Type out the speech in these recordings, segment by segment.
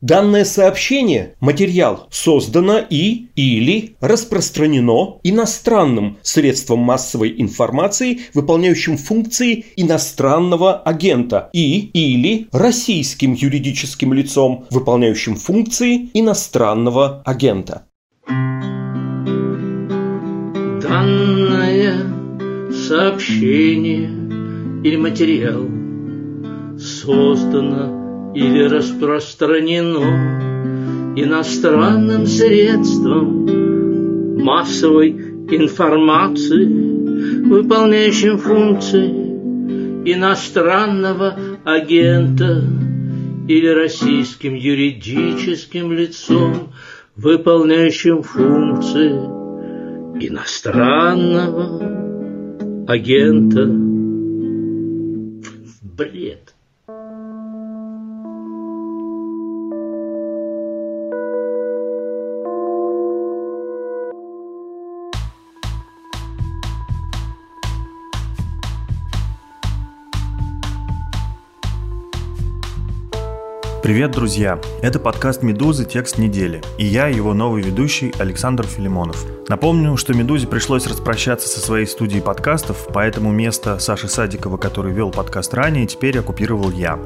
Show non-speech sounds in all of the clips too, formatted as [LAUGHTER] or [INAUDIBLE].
Данное сообщение, материал, создано и или распространено иностранным средством массовой информации, выполняющим функции иностранного агента, и или российским юридическим лицом, выполняющим функции иностранного агента. Данное сообщение или материал создано или распространено иностранным средством массовой информации, выполняющим функции иностранного агента или российским юридическим лицом, выполняющим функции иностранного агента. Бред. Привет, друзья! Это подкаст «Медузы. Текст недели» и я, его новый ведущий Александр Филимонов. Напомню, что «Медузе» пришлось распрощаться со своей студией подкастов, поэтому место Саши Садикова, который вел подкаст ранее, теперь оккупировал я.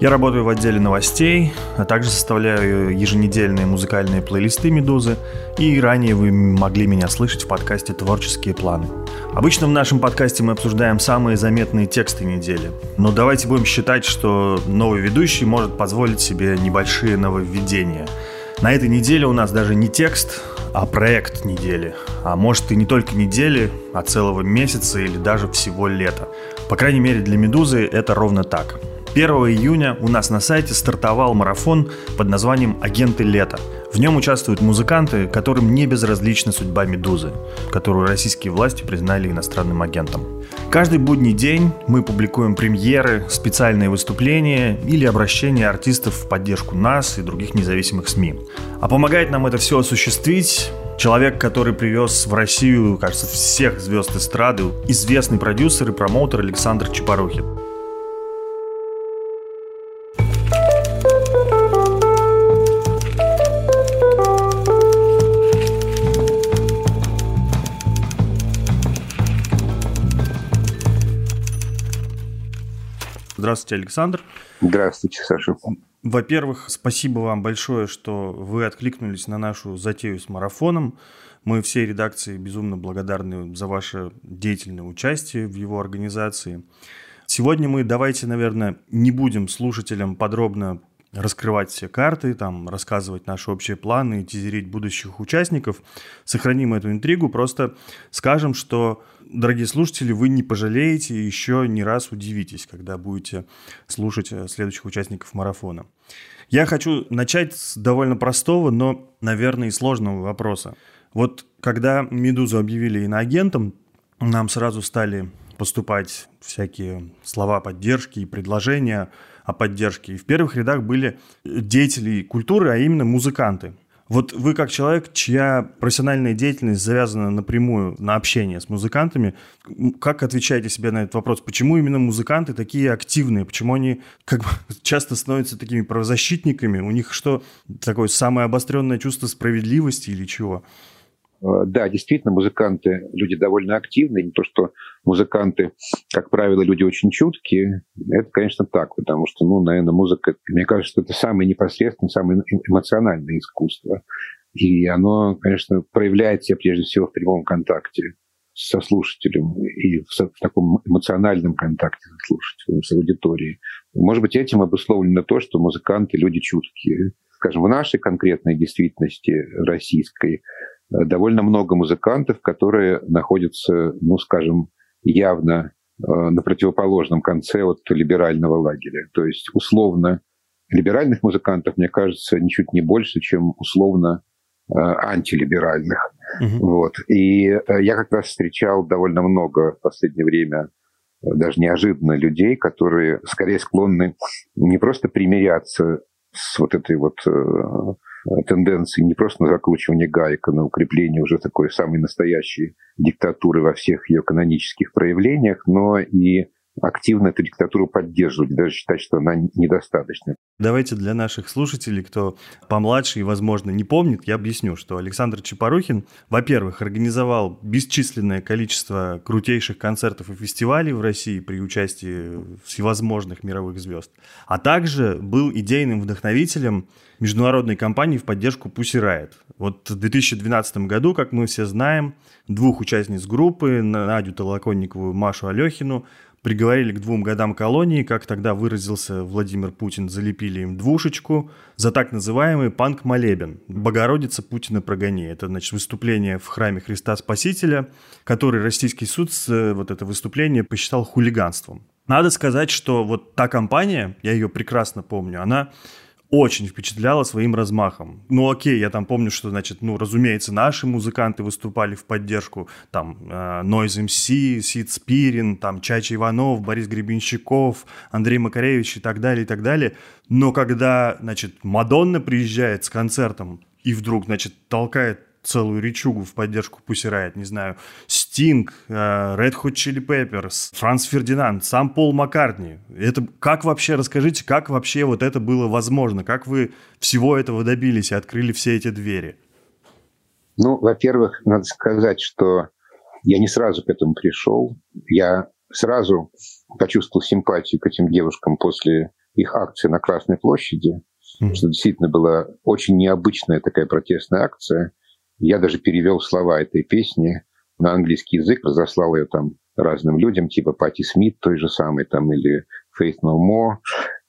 Я работаю в отделе новостей, а также составляю еженедельные музыкальные плейлисты «Медузы», и ранее вы могли меня слышать в подкасте «Творческие планы». Обычно в нашем подкасте мы обсуждаем самые заметные тексты недели. Но давайте будем считать, что новый ведущий может позволить себе небольшие нововведения. На этой неделе у нас даже не текст, а проект недели. А может и не только недели, а целого месяца или даже всего лета. По крайней мере для «Медузы» это ровно так. 1 июня у нас на сайте стартовал марафон под названием «Агенты лета». В нем участвуют музыканты, которым не безразлична судьба «Медузы», которую российские власти признали иностранным агентом. Каждый будний день мы публикуем премьеры, специальные выступления или обращения артистов в поддержку нас и других независимых СМИ. А помогает нам это все осуществить Человек, который привез в Россию, кажется, всех звезд эстрады, известный продюсер и промоутер Александр Чапарухин. Здравствуйте, Александр. Здравствуйте, Саша. Во-первых, спасибо вам большое, что вы откликнулись на нашу затею с марафоном. Мы всей редакции безумно благодарны за ваше деятельное участие в его организации. Сегодня мы давайте, наверное, не будем слушателям подробно раскрывать все карты, там, рассказывать наши общие планы, тизерить будущих участников. Сохраним эту интригу, просто скажем, что, дорогие слушатели, вы не пожалеете и еще не раз удивитесь, когда будете слушать э, следующих участников марафона. Я хочу начать с довольно простого, но, наверное, и сложного вопроса. Вот когда «Медузу» объявили иноагентом, нам сразу стали поступать всякие слова поддержки и предложения – о поддержке. И в первых рядах были деятели культуры, а именно музыканты. Вот вы как человек, чья профессиональная деятельность завязана напрямую на общение с музыкантами, как отвечаете себе на этот вопрос? Почему именно музыканты такие активные? Почему они как бы [LAUGHS] часто становятся такими правозащитниками? У них что, такое самое обостренное чувство справедливости или чего? Э, да, действительно, музыканты люди довольно активные. Не то, что музыканты, как правило, люди очень чуткие. Это, конечно, так, потому что, ну, наверное, музыка, мне кажется, это самое непосредственное, самое эмоциональное искусство. И оно, конечно, проявляет себя прежде всего в прямом контакте со слушателем и в, в таком эмоциональном контакте со слушателем, с аудиторией. Может быть, этим обусловлено то, что музыканты люди чуткие. Скажем, в нашей конкретной действительности российской довольно много музыкантов, которые находятся, ну, скажем, явно э, на противоположном конце от либерального лагеря. То есть условно либеральных музыкантов, мне кажется, ничуть не больше, чем условно э, антилиберальных. Угу. Вот. И я как раз встречал довольно много в последнее время даже неожиданно людей, которые скорее склонны не просто примиряться с вот этой вот Э, тенденции не просто на закручивание гаек, а на укрепление уже такой самой настоящей диктатуры во всех ее канонических проявлениях, но и активно эту диктатуру поддерживать, даже считать, что она недостаточна. Давайте для наших слушателей, кто помладше и, возможно, не помнит, я объясню, что Александр Чапарухин, во-первых, организовал бесчисленное количество крутейших концертов и фестивалей в России при участии всевозможных мировых звезд, а также был идейным вдохновителем международной кампании в поддержку Pussy Riot. Вот в 2012 году, как мы все знаем, двух участниц группы, Надю Толоконникову, Машу Алехину, приговорили к двум годам колонии, как тогда выразился Владимир Путин, залепили им двушечку за так называемый панк-молебен «Богородица Путина прогони». Это, значит, выступление в храме Христа Спасителя, который российский суд э, вот это выступление посчитал хулиганством. Надо сказать, что вот та компания, я ее прекрасно помню, она очень впечатляла своим размахом. Ну окей, я там помню, что, значит, ну, разумеется, наши музыканты выступали в поддержку, там, э, Noise MC, Сид Спирин, там, Чача Иванов, Борис Гребенщиков, Андрей Макаревич и так далее, и так далее. Но когда, значит, Мадонна приезжает с концертом и вдруг, значит, толкает целую речугу в поддержку Riot, не знаю, Стинг, э, Red Hot Chili Peppers, Франц Фердинанд, сам Пол Маккартни. Это как вообще, расскажите, как вообще вот это было возможно? Как вы всего этого добились и открыли все эти двери? Ну, во-первых, надо сказать, что я не сразу к этому пришел. Я сразу почувствовал симпатию к этим девушкам после их акции на Красной площади, mm-hmm. что действительно была очень необычная такая протестная акция. Я даже перевел слова этой песни на английский язык, разослал ее там разным людям, типа Пати Смит, той же самой, там, или Faith No More.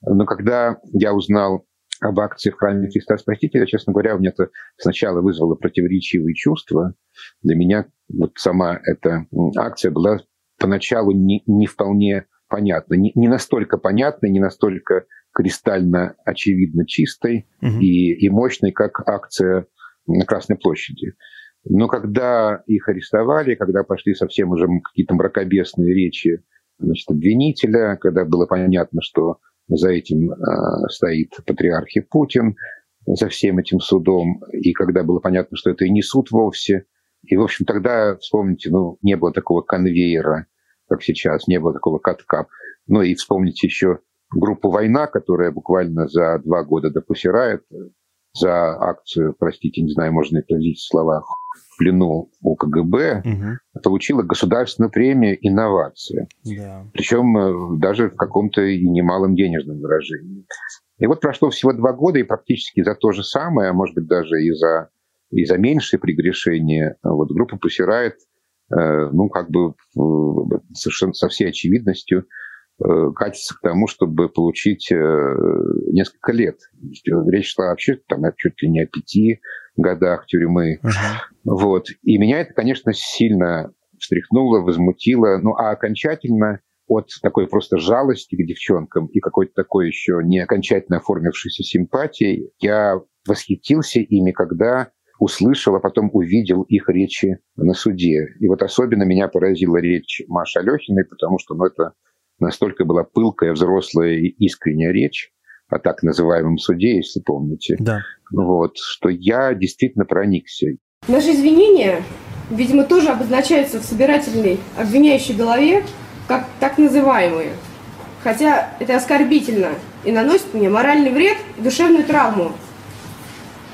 Но когда я узнал об акции в храме Христа Спасителя, честно говоря, у меня это сначала вызвало противоречивые чувства. Для меня вот сама эта акция была поначалу не, не вполне понятна. Не, не настолько понятной, не настолько кристально очевидно чистой угу. и, и мощной, как акция на Красной площади. Но когда их арестовали, когда пошли совсем уже какие-то мракобесные речи значит, обвинителя, когда было понятно, что за этим э, стоит патриарх и Путин, за всем этим судом, и когда было понятно, что это и не суд вовсе. И, в общем, тогда, вспомните, ну, не было такого конвейера, как сейчас, не было такого катка. Ну и вспомните еще группу «Война», которая буквально за два года допустирает за акцию, простите, не знаю, можно ли произнести слова, в плену у КГБ, угу. получила государственную премию «Инновация». Да. Причем э, даже в каком-то и немалом денежном выражении. И вот прошло всего два года, и практически за то же самое, а может быть даже и за, и за меньшее прегрешение, вот группа посирает, э, ну, как бы совершенно со всей очевидностью Э, катится к тому, чтобы получить э, несколько лет. Речь шла вообще там, чуть ли не о пяти годах тюрьмы. Uh-huh. Вот. И меня это, конечно, сильно встряхнуло, возмутило. Ну, а окончательно от такой просто жалости к девчонкам и какой-то такой еще не окончательно оформившейся симпатии я восхитился ими, когда услышал, а потом увидел их речи на суде. И вот особенно меня поразила речь Маши Алехиной, потому что ну, это настолько была пылкая, взрослая и искренняя речь о так называемом суде, если помните. Да. Вот, что я действительно проникся. Наши извинения, видимо, тоже обозначаются в собирательной обвиняющей голове как так называемые. Хотя это оскорбительно и наносит мне моральный вред и душевную травму.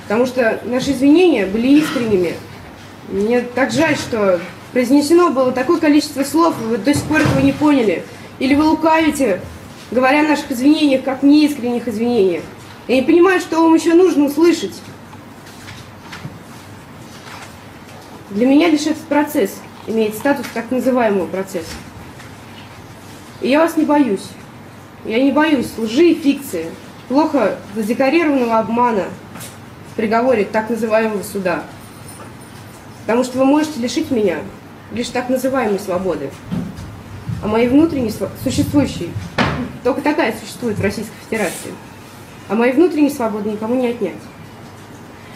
Потому что наши извинения были искренними. Мне так жаль, что произнесено было такое количество слов, вы до сих пор этого не поняли. Или вы лукавите, говоря о наших извинениях, как неискренних извинениях. Я не понимаю, что вам еще нужно услышать. Для меня лишь этот процесс имеет статус так называемого процесса. И я вас не боюсь. Я не боюсь лжи и фикции, плохо задекорированного обмана в приговоре так называемого суда. Потому что вы можете лишить меня лишь так называемой свободы а моей внутренней существующей, только такая существует в Российской Федерации, а моей внутренней свободы никому не отнять.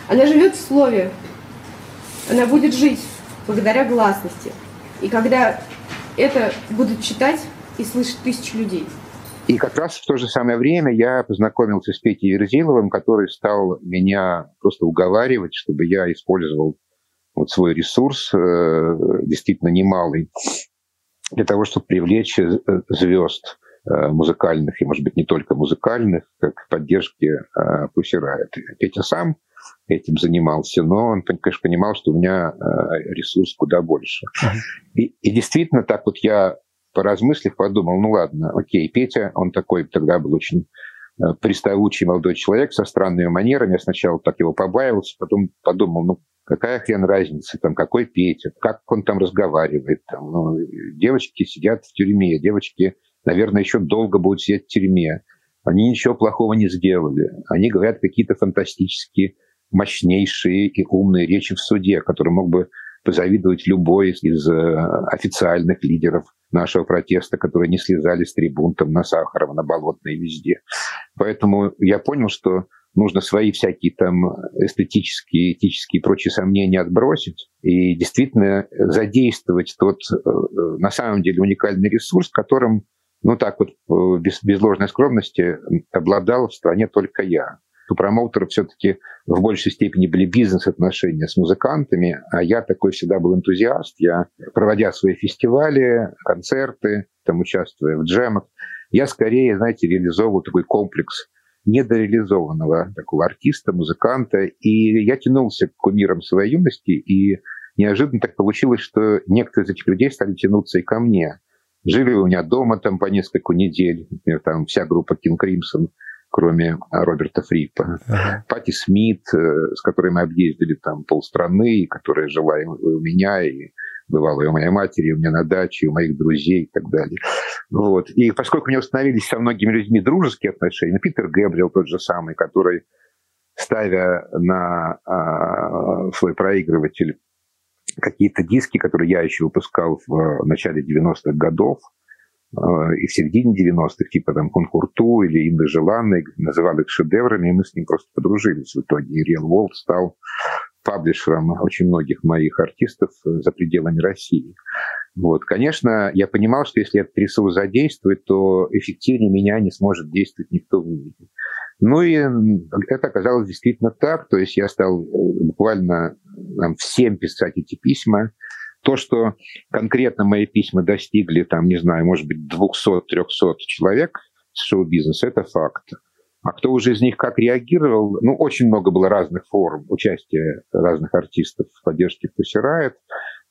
Она живет в слове, она будет жить благодаря гласности. И когда это будут читать и слышать тысячи людей. И как раз в то же самое время я познакомился с Петей Верзиловым, который стал меня просто уговаривать, чтобы я использовал вот свой ресурс, э, действительно немалый, для того, чтобы привлечь э, звезд э, музыкальных, и, может быть, не только музыкальных, как поддержки Pussy Riot. Петя сам этим занимался, но он, конечно, понимал, что у меня ресурс куда больше. И, и действительно, так вот я, поразмыслив, подумал, ну ладно, окей, Петя, он такой тогда был очень приставучий молодой человек со странными манерами. Я сначала так его побаивался, потом подумал, ну, Какая хрен разница, там, какой Петя, как он там разговаривает. Там, ну, девочки сидят в тюрьме, девочки, наверное, еще долго будут сидеть в тюрьме. Они ничего плохого не сделали. Они говорят какие-то фантастические, мощнейшие и умные речи в суде, которые мог бы позавидовать любой из э, официальных лидеров нашего протеста, которые не слезали с трибун там, на Сахарова, на Болотной, везде. Поэтому я понял, что нужно свои всякие там эстетические, этические и прочие сомнения отбросить и действительно задействовать тот, э, на самом деле, уникальный ресурс, которым, ну так вот, э, без, без ложной скромности, обладал в стране только я. У промоутеров все-таки в большей степени были бизнес-отношения с музыкантами, а я такой всегда был энтузиаст. Я, проводя свои фестивали, концерты, там участвуя в джемах, я скорее, знаете, реализовывал такой комплекс недореализованного такого артиста, музыканта. И я тянулся к кумирам своей юности, и неожиданно так получилось, что некоторые из этих людей стали тянуться и ко мне. Жили у меня дома там по несколько недель, например, там вся группа King Crimson, кроме Роберта Фрипа. Uh-huh. Пати Смит, э, с которой мы объездили там полстраны, которая жила и у меня, и бывало и у моей матери, и у меня на даче, и у моих друзей и так далее. Вот. И поскольку у меня установились со многими людьми дружеские отношения, Питер Гэбриэл тот же самый, который, ставя на а, свой проигрыватель какие-то диски, которые я еще выпускал в начале 90-х годов, а, и в середине 90-х, типа там Конкурту или Инда Желанной, называл их шедеврами, и мы с ним просто подружились в итоге. И Real World стал паблишером очень многих моих артистов э, за пределами России. Вот. Конечно, я понимал, что если этот ресурс задействует, то эффективнее меня не сможет действовать никто в мире. Ну и это оказалось действительно так. То есть я стал э, буквально там, всем писать эти письма. То, что конкретно мои письма достигли, там, не знаю, может быть, 200-300 человек с шоу-бизнеса, это факт. А кто уже из них как реагировал? Ну, очень много было разных форм участия разных артистов в поддержке Riot.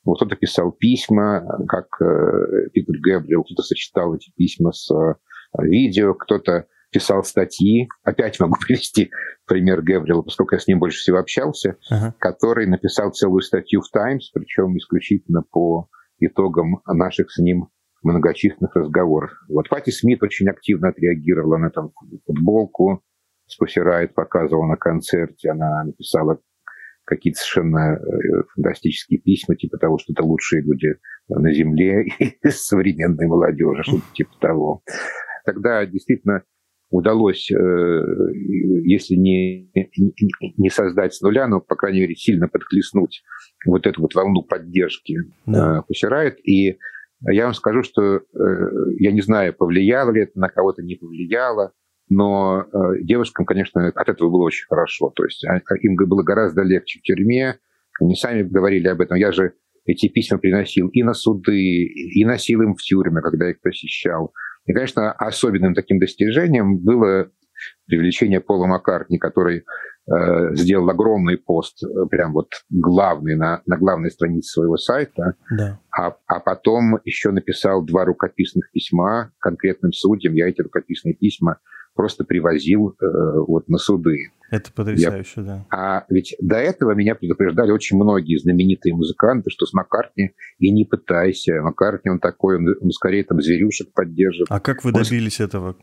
Вот кто-то писал письма, как э, Питер Гэбриэл, кто-то сочетал эти письма с э, видео, кто-то писал статьи. Опять могу [LAUGHS] привести пример Гэбриэла, поскольку я с ним больше всего общался, uh-huh. который написал целую статью в Times, причем исключительно по итогам наших с ним многочисленных разговоров. Вот Пати Смит очень активно отреагировала на там футболку, Спусирает показывала на концерте, она написала какие-то совершенно э, фантастические письма, типа того, что это лучшие люди на Земле [LAUGHS] и современной молодежи, что-то типа того. Тогда действительно удалось, э, если не, не создать с нуля, но, по крайней мере, сильно подхлестнуть вот эту вот волну поддержки да. Пусирает. И я вам скажу, что э, я не знаю, повлияло ли это на кого-то, не повлияло, но э, девушкам, конечно, от этого было очень хорошо. То есть а, им было гораздо легче в тюрьме. Они сами говорили об этом. Я же эти письма приносил и на суды, и носил им в тюрьме, когда их посещал. И, конечно, особенным таким достижением было привлечение Пола Маккартни, который э, сделал огромный пост, э, прям вот главный на, на главной странице своего сайта, да. а, а потом еще написал два рукописных письма конкретным судьям. Я эти рукописные письма просто привозил э, вот на суды. Это потрясающе, Я... да. А ведь до этого меня предупреждали очень многие знаменитые музыканты, что с Маккартни и не пытайся. Маккартни он такой, он, он скорее там зверюшек поддерживает. А как вы добились он... этого?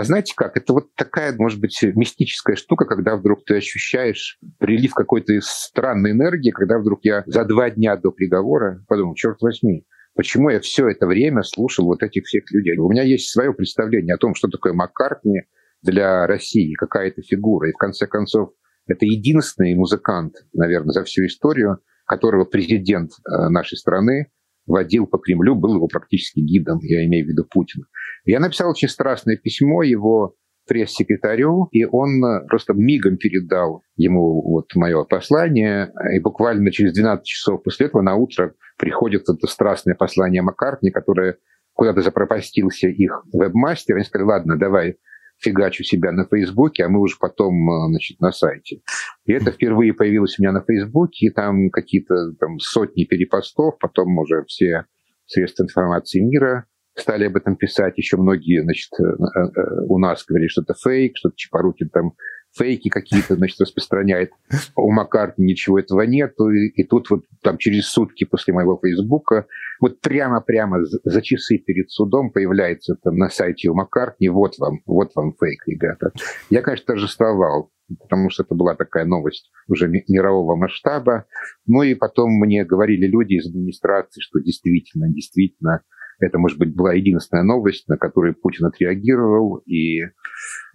А знаете как? Это вот такая, может быть, мистическая штука, когда вдруг ты ощущаешь прилив какой-то странной энергии, когда вдруг я за два дня до приговора подумал, черт возьми, почему я все это время слушал вот этих всех людей. У меня есть свое представление о том, что такое Маккартни для России, какая это фигура. И в конце концов, это единственный музыкант, наверное, за всю историю, которого президент э, нашей страны водил по Кремлю, был его практически гидом, я имею в виду Путина. Я написал очень страстное письмо, его пресс-секретарю, и он просто мигом передал ему вот мое послание, и буквально через 12 часов после этого на утро приходит это страстное послание Маккартни, которое куда-то запропастился их вебмастер, они сказали, ладно, давай фигачу себя на Фейсбуке, а мы уже потом, значит, на сайте. И это впервые появилось у меня на Фейсбуке, и там какие-то там сотни перепостов, потом уже все средства информации мира стали об этом писать. Еще многие, значит, э, э, у нас говорили, что это фейк, что Чапорукин там фейки какие-то, значит, распространяет. У Маккартни ничего этого нет. И, и тут вот там через сутки после моего Фейсбука, вот прямо-прямо за часы перед судом появляется там на сайте у Маккартни, вот вам, вот вам фейк, ребята. Я, конечно, торжествовал потому что это была такая новость уже мирового масштаба. Ну и потом мне говорили люди из администрации, что действительно, действительно, это, может быть, была единственная новость, на которую Путин отреагировал, и,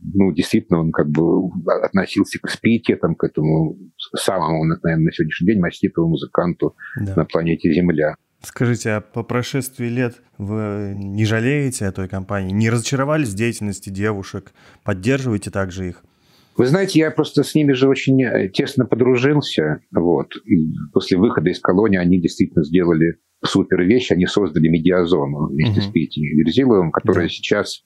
ну, действительно, он как бы относился с пиететом к этому самому, наверное, на сегодняшний день маститому музыканту да. на планете Земля. Скажите, а по прошествии лет вы не жалеете о той компании? Не разочаровались в деятельности девушек? Поддерживаете также их? Вы знаете, я просто с ними же очень э, тесно подружился. Вот. И после выхода из колонии они действительно сделали супер вещь. Они создали медиазону вместе mm-hmm. с Петей Верзиловым, которая да. сейчас,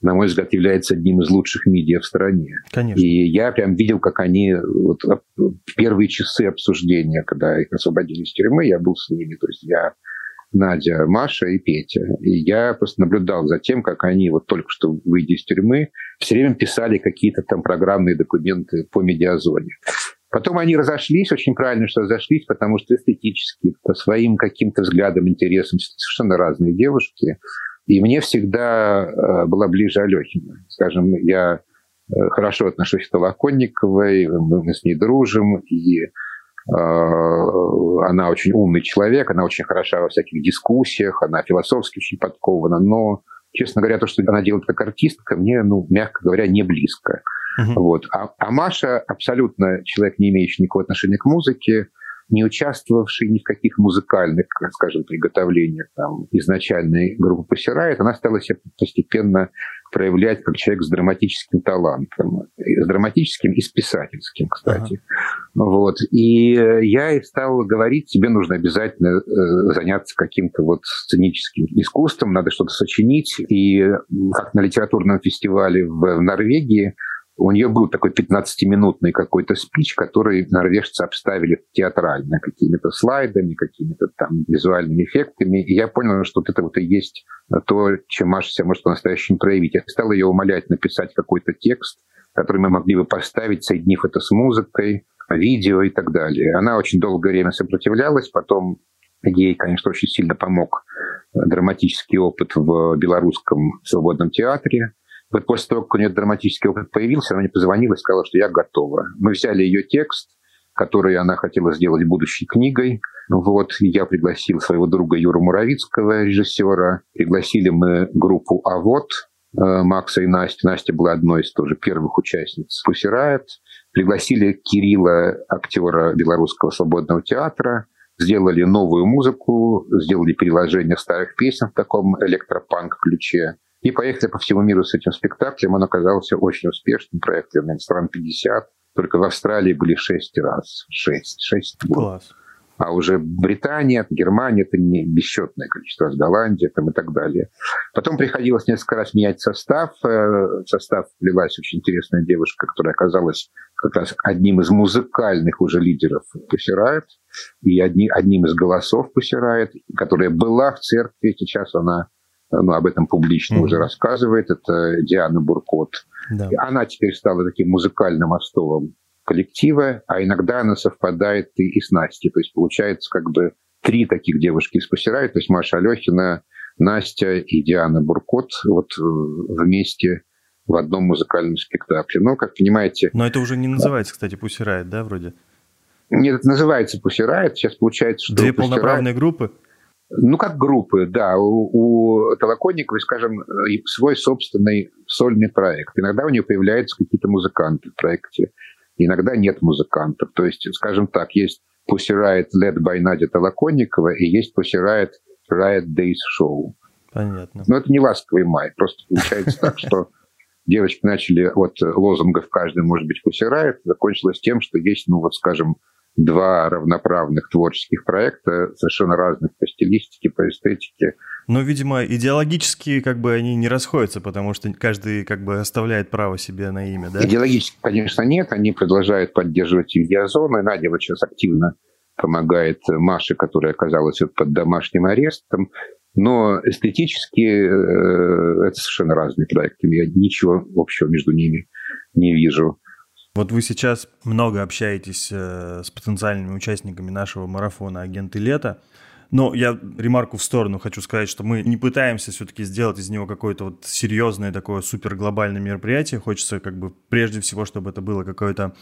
на мой взгляд, является одним из лучших медиа в стране. Конечно. И я прям видел, как они вот, первые часы обсуждения, когда их освободили из тюрьмы, я был с ними. То есть я Надя, Маша и Петя. И я просто наблюдал за тем, как они вот только что выйдя из тюрьмы, все время писали какие-то там программные документы по медиазоне. Потом они разошлись, очень правильно, что разошлись, потому что эстетически, по своим каким-то взглядам, интересам, совершенно разные девушки. И мне всегда э, была ближе Алехина. Скажем, я э, хорошо отношусь к Толоконниковой, мы с ней дружим, и Э, она очень умный человек, она очень хороша во всяких дискуссиях, она философски очень подкована, но, честно говоря, то, что она делает как артистка, мне, ну, мягко говоря, не близко. Uh-huh. Вот. А, а Маша абсолютно человек, не имеющий никакого отношения к музыке, не участвовавший ни в каких музыкальных, скажем, приготовлениях там, изначальной группы Пассирает, она стала себя постепенно проявлять как человек с драматическим талантом. С драматическим и с писательским, кстати. Ага. Вот. И я стал говорить, тебе нужно обязательно э, заняться каким-то вот сценическим искусством, надо что-то сочинить. И как на литературном фестивале в Норвегии у нее был такой 15-минутный какой-то спич, который норвежцы обставили театрально, какими-то слайдами, какими-то там визуальными эффектами. И я понял, что вот это вот и есть то, чем Маша себя может по-настоящему проявить. Я стал ее умолять написать какой-то текст, который мы могли бы поставить, соединив это с музыкой, видео и так далее. Она очень долгое время сопротивлялась, потом ей, конечно, очень сильно помог драматический опыт в белорусском свободном театре. Вот после того, как у нее драматический опыт появился, она мне позвонила и сказала, что я готова. Мы взяли ее текст, который она хотела сделать будущей книгой. Вот, я пригласил своего друга Юру Муравицкого, режиссера. Пригласили мы группу «А вот», э, Макса и Настя. Настя была одной из тоже первых участниц «Пусирает». Пригласили Кирилла, актера Белорусского свободного театра. Сделали новую музыку, сделали переложение старых песен в таком электропанк-ключе. И поехали по всему миру с этим спектаклем. Он оказался очень успешным проектом, наверное, стран 50. Только в Австралии были шесть раз. Шесть. Шесть. Класс. А уже Британия, Германия, это не бесчетное количество раз, Голландия там и так далее. Потом приходилось несколько раз менять состав. Э, в состав влилась очень интересная девушка, которая оказалась как раз одним из музыкальных уже лидеров Пусирает и одни, одним из голосов Пусирает, которая была в церкви, сейчас она ну, об этом публично mm-hmm. уже рассказывает, это Диана Буркот. Да. Она теперь стала таким музыкальным остовом коллектива, а иногда она совпадает и, и с Настей. То есть получается как бы три таких девушки из Пусирай, то есть Маша Алехина, Настя и Диана Буркот вот э, вместе в одном музыкальном спектакле. Но, как понимаете... Но это уже не называется, кстати, Пусирает, да, вроде? Нет, это называется Пусирает. Сейчас получается, что... Две полноправные группы? Ну, как группы, да. У, у Толоконниковой, скажем, свой собственный сольный проект. Иногда у нее появляются какие-то музыканты в проекте, иногда нет музыкантов. То есть, скажем так, есть Pussy Riot led by Надя Толоконникова и есть Pussy Riot Riot Days Show. Понятно. Но это не ласковый май. Просто получается так, что девочки начали от лозунгов «каждый может быть кусирает», закончилось тем, что есть, ну вот скажем, два равноправных творческих проекта, совершенно разных по стилистике, по эстетике. Но, видимо, идеологически как бы они не расходятся, потому что каждый как бы оставляет право себе на имя, да? Идеологически, конечно, нет. Они продолжают поддерживать медиазоны. Надя вот сейчас активно помогает Маше, которая оказалась под домашним арестом. Но эстетически э, это совершенно разные проекты. Я ничего общего между ними не вижу. Вот вы сейчас много общаетесь э, с потенциальными участниками нашего марафона «Агенты лета». Но я ремарку в сторону хочу сказать, что мы не пытаемся все-таки сделать из него какое-то вот серьезное такое супер глобальное мероприятие. Хочется как бы прежде всего, чтобы это было какое-то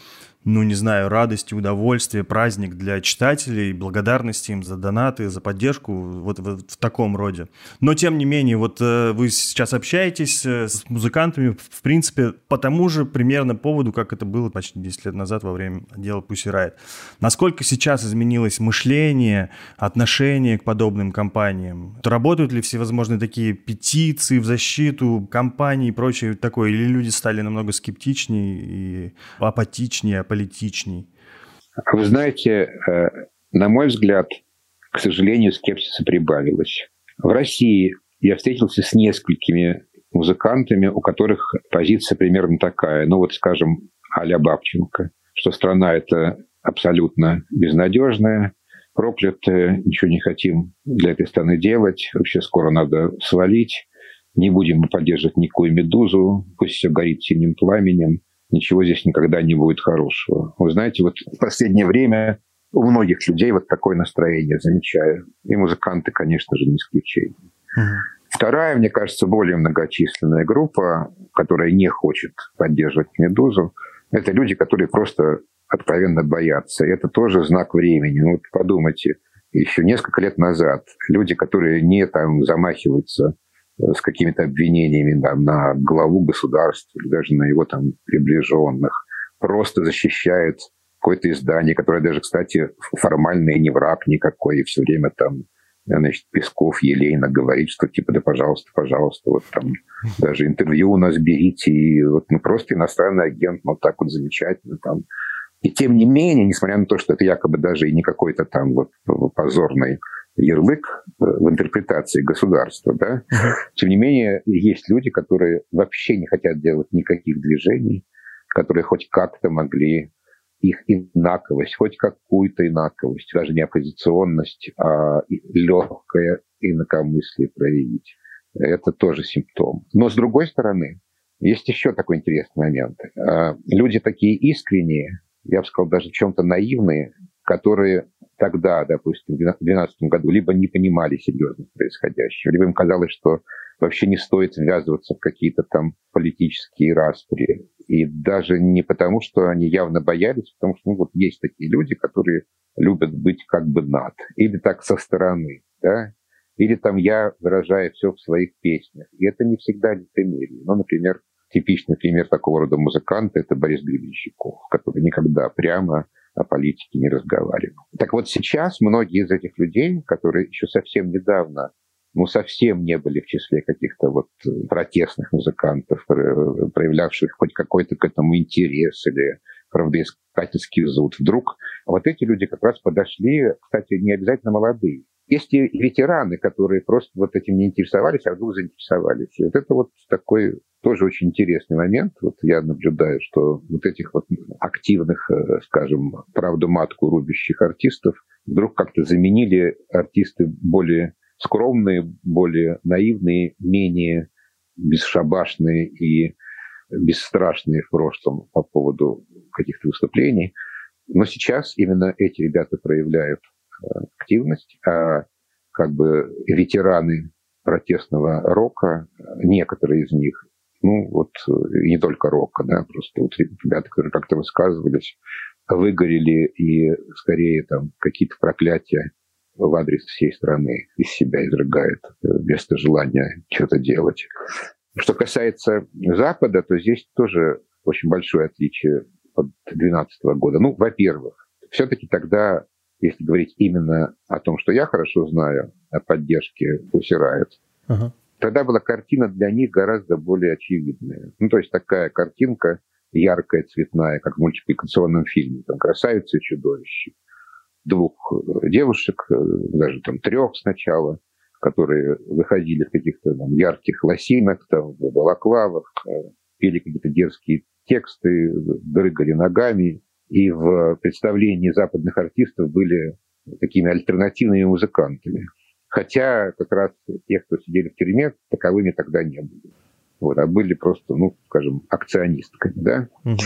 ну, не знаю, радость, удовольствие, праздник для читателей, благодарности им за донаты, за поддержку, вот, вот в таком роде. Но, тем не менее, вот э, вы сейчас общаетесь э, с музыкантами, в принципе, по тому же примерно поводу, как это было почти 10 лет назад во время дела Pussy Riot. Насколько сейчас изменилось мышление, отношение к подобным компаниям? Работают ли всевозможные такие петиции в защиту компаний и прочее такое? Или люди стали намного скептичнее и апатичнее, политичней? Вы знаете, э, на мой взгляд, к сожалению, скепсиса прибавилось. В России я встретился с несколькими музыкантами, у которых позиция примерно такая. Ну вот, скажем, а-ля Бабченко, что страна это абсолютно безнадежная, проклятая, ничего не хотим для этой страны делать, вообще скоро надо свалить, не будем мы поддерживать никакую медузу, пусть все горит синим пламенем ничего здесь никогда не будет хорошего. Вы знаете, вот в последнее время у многих людей вот такое настроение замечаю. И музыканты, конечно же, не исключение. Uh-huh. Вторая, мне кажется, более многочисленная группа, которая не хочет поддерживать «Медузу», это люди, которые просто откровенно боятся. И это тоже знак времени. Ну, вот подумайте, еще несколько лет назад люди, которые не там замахиваются с какими-то обвинениями да, на главу государства или даже на его там приближенных, просто защищает какое-то издание, которое даже, кстати, формально и не враг никакой, и все время там значит, Песков елейно говорит, что типа, да пожалуйста, пожалуйста, вот там даже интервью у нас берите, и вот ну, просто иностранный агент, ну так вот замечательно там. И тем не менее, несмотря на то, что это якобы даже и не какой-то там вот позорный ярлык э, в интерпретации государства, да, тем не менее есть люди, которые вообще не хотят делать никаких движений, которые хоть как-то могли их инаковость, хоть какую-то инаковость, даже не оппозиционность, а легкое инакомыслие проявить. Это тоже симптом. Но с другой стороны, есть еще такой интересный момент. А, люди такие искренние, я бы сказал, даже в чем-то наивные, которые тогда, допустим, в 2012 году либо не понимали серьезность происходящего, либо им казалось, что вообще не стоит ввязываться в какие-то там политические распри. И даже не потому, что они явно боялись, потому что ну, вот есть такие люди, которые любят быть как бы над, или так со стороны, да, или там я выражаю все в своих песнях. И это не всегда лицемерие. Ну, например, типичный пример такого рода музыканта – это Борис Гребенщиков, который никогда прямо о политике не разговаривал. Так вот сейчас многие из этих людей, которые еще совсем недавно ну, совсем не были в числе каких-то вот протестных музыкантов, проявлявших хоть какой-то к этому интерес или правдоискательский зуд. Вдруг вот эти люди как раз подошли, кстати, не обязательно молодые, есть и ветераны, которые просто вот этим не интересовались, а вдруг заинтересовались. И вот это вот такой тоже очень интересный момент. Вот я наблюдаю, что вот этих вот активных, э, скажем, правду матку рубящих артистов вдруг как-то заменили артисты более скромные, более наивные, менее бесшабашные и бесстрашные в прошлом по поводу каких-то выступлений. Но сейчас именно эти ребята проявляют активность, а как бы ветераны протестного рока, некоторые из них, ну вот не только рока, да, просто вот ребята, которые как-то высказывались, выгорели и скорее там какие-то проклятия в адрес всей страны из себя изрыгает вместо желания что-то делать. Что касается Запада, то здесь тоже очень большое отличие от 2012 года. Ну, во-первых, все-таки тогда если говорить именно о том, что я хорошо знаю, о поддержке Riot, uh-huh. тогда была картина для них гораздо более очевидная. Ну, то есть такая картинка яркая, цветная, как в мультипликационном фильме. Там красавица и чудовище. Двух э, девушек, э, даже там трех сначала, которые выходили в каких-то там, ярких лосинах, там, в балаклавах, э, пели какие-то дерзкие тексты, дрыгали ногами. И в представлении западных артистов были такими альтернативными музыкантами. Хотя как раз те, кто сидели в тюрьме, таковыми тогда не были. Вот, а были просто, ну, скажем, акционистками, да. Угу.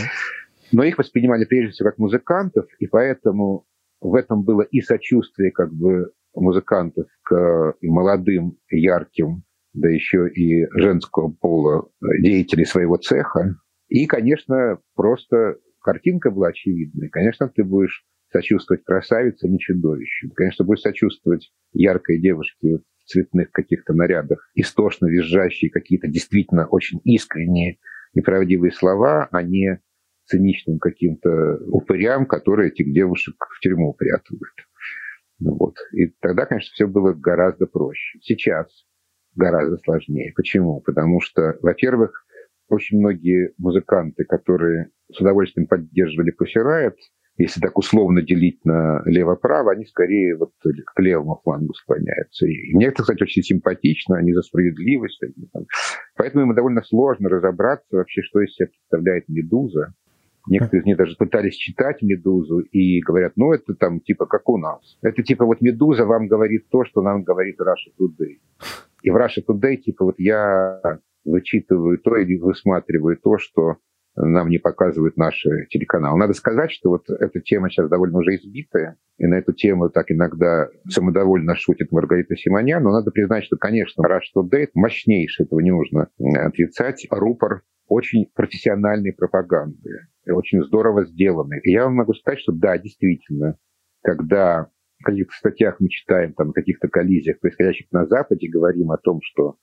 Но их воспринимали прежде всего как музыкантов, и поэтому в этом было и сочувствие как бы музыкантов к молодым, ярким, да еще и женского пола деятелей своего цеха. И, конечно, просто картинка была очевидной. Конечно, ты будешь сочувствовать красавице, а не чудовищу. Конечно, будешь сочувствовать яркой девушке в цветных каких-то нарядах, истошно визжащие какие-то действительно очень искренние и правдивые слова, а не циничным каким-то упырям, которые этих девушек в тюрьму упрятывают. Ну вот. И тогда, конечно, все было гораздо проще. Сейчас гораздо сложнее. Почему? Потому что, во-первых, очень многие музыканты, которые с удовольствием поддерживали Riot, если так условно делить на лево-право, они скорее вот к левому флангу склоняются. И мне это, кстати, очень симпатично, они за справедливость. Они там. Поэтому им довольно сложно разобраться вообще, что из себя представляет «Медуза». Некоторые из них даже пытались читать «Медузу» и говорят, ну, это там типа как у нас. Это типа вот «Медуза» вам говорит то, что нам говорит Russia Today. И в Russia Today, типа, вот я вычитываю то или высматриваю то, что нам не показывают наши телеканалы. Надо сказать, что вот эта тема сейчас довольно уже избитая, и на эту тему так иногда самодовольно шутит Маргарита Симонян, но надо признать, что, конечно, Rush Today мощнейший, этого не нужно отрицать, рупор очень профессиональной пропаганды, очень здорово сделанный. И я вам могу сказать, что да, действительно, когда в каких-то статьях мы читаем там, о каких-то коллизиях, происходящих на Западе, говорим о том, что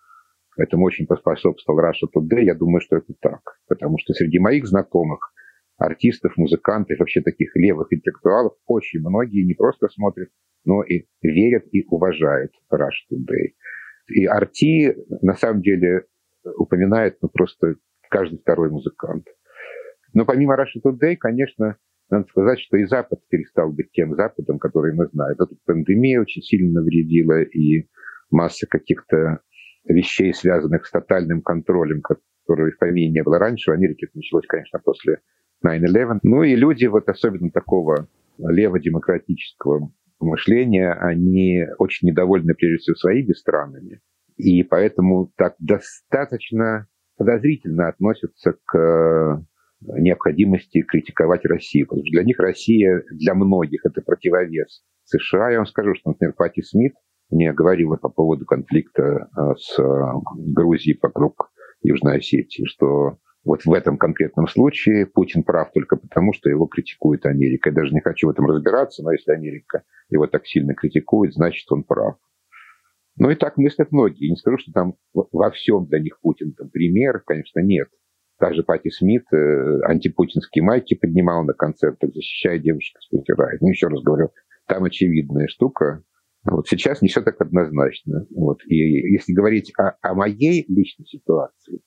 Этому очень поспособствовал Russia Today. Я думаю, что это так. Потому что среди моих знакомых артистов, музыкантов, вообще таких левых интеллектуалов, очень многие не просто смотрят, но и верят и уважают Russia Today. И Арти на самом деле упоминает ну, просто каждый второй музыкант. Но помимо Russia Today, конечно, надо сказать, что и Запад перестал быть тем Западом, который мы знаем. Эта пандемия очень сильно навредила, и масса каких-то вещей, связанных с тотальным контролем, который в помине не было раньше. В Америке это началось, конечно, после 9-11. Ну и люди, вот особенно такого леводемократического мышления, они очень недовольны прежде всего своими странами. И поэтому так достаточно подозрительно относятся к необходимости критиковать Россию. Потому что для них Россия, для многих, это противовес США. Я вам скажу, что, например, Пати Смит – мне говорила по поводу конфликта а, с Грузией вокруг Южной Осетии, что вот в этом конкретном случае Путин прав только потому, что его критикует Америка. Я даже не хочу в этом разбираться, но если Америка его так сильно критикует, значит, он прав. Ну и так мыслят многие. Я не скажу, что там во всем для них Путин там пример, конечно, нет. Также Пати Смит э, антипутинские майки поднимал на концертах, защищая девушек с Ну, еще раз говорю, там очевидная штука. Вот сейчас не все так однозначно. Вот. И если говорить о, о моей личной ситуации,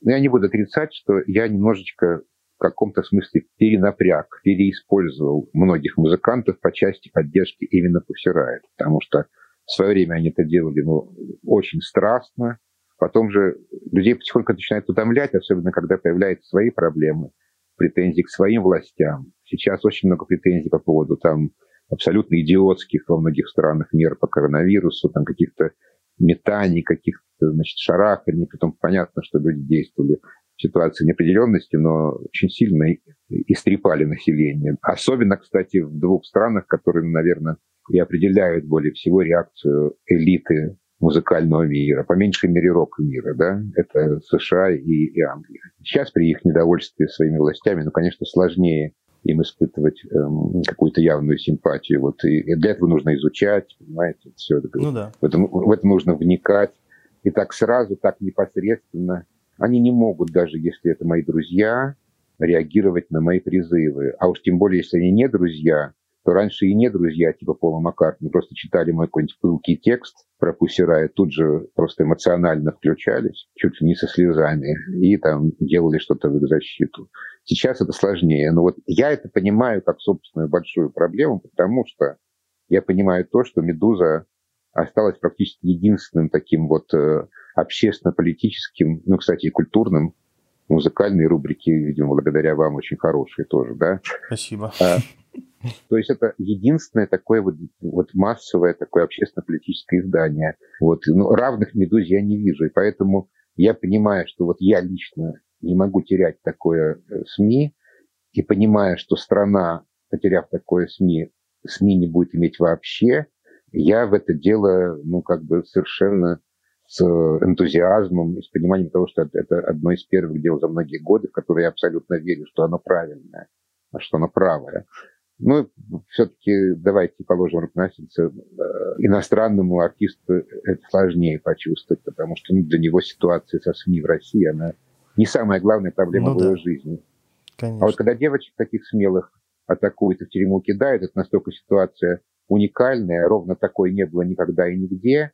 ну, я не буду отрицать, что я немножечко в каком-то смысле перенапряг, переиспользовал многих музыкантов по части поддержки именно Pussy потому что в свое время они это делали ну, очень страстно, потом же людей потихоньку начинает утомлять, особенно когда появляются свои проблемы, претензии к своим властям. Сейчас очень много претензий по поводу там абсолютно идиотских во многих странах мер по коронавирусу, там каких-то метаний, каких-то, значит, шараханий. Потом понятно, что люди действовали в ситуации неопределенности, но очень сильно истрепали население. Особенно, кстати, в двух странах, которые, наверное, и определяют более всего реакцию элиты музыкального мира, по меньшей мере рок-мира, да, это США и, и Англия. Сейчас при их недовольстве своими властями, ну, конечно, сложнее им испытывать эм, какую-то явную симпатию. Вот, и, для этого нужно изучать, понимаете, все это. Ну, да. в, это, в это нужно вникать. И так сразу, так непосредственно. Они не могут, даже если это мои друзья, реагировать на мои призывы. А уж тем более, если они не друзья, что раньше и не друзья типа Пола Маккартни просто читали мой какой-нибудь пылкий текст про Пусирая, тут же просто эмоционально включались, чуть ли не со слезами, и там делали что-то в их защиту. Сейчас это сложнее. Но вот я это понимаю как собственную большую проблему, потому что я понимаю то, что «Медуза» осталась практически единственным таким вот э, общественно-политическим, ну, кстати, и культурным музыкальные рубрики, видимо, благодаря вам очень хорошие тоже, да? Спасибо. А, то есть это единственное такое вот, вот массовое такое общественно-политическое издание. Вот, ну, равных «Медузе» я не вижу, и поэтому я понимаю, что вот я лично не могу терять такое э, СМИ, и понимая, что страна, потеряв такое СМИ, СМИ не будет иметь вообще, я в это дело, ну, как бы совершенно с энтузиазмом и с пониманием того, что это одно из первых дел за многие годы, в которые я абсолютно верю, что оно правильное, а что оно правое. Ну, все-таки давайте положим руку на сердце. Э, иностранному артисту это сложнее почувствовать, потому что ну, для него ситуация со СМИ в России, она не самая главная проблема ну, в его жизни. Конечно. А вот когда девочек таких смелых атакуют и в тюрьму кидают, это настолько ситуация уникальная, ровно такой не было никогда и нигде.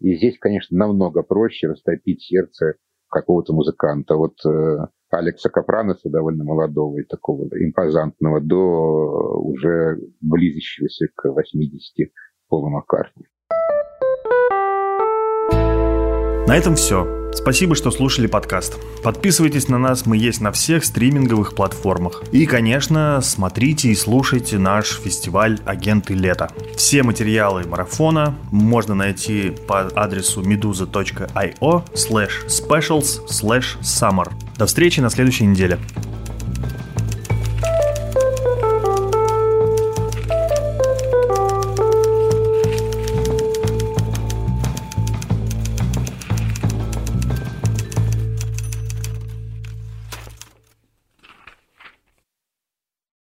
И здесь, конечно, намного проще растопить сердце какого-то музыканта. Вот э, Алекса Капраноса, довольно молодого и такого импозантного, до уже близящегося к 80 Пола Маккартни. На этом все. Спасибо, что слушали подкаст. Подписывайтесь на нас, мы есть на всех стриминговых платформах. И, конечно, смотрите и слушайте наш фестиваль «Агенты лета». Все материалы марафона можно найти по адресу meduza.io slash specials slash summer. До встречи на следующей неделе.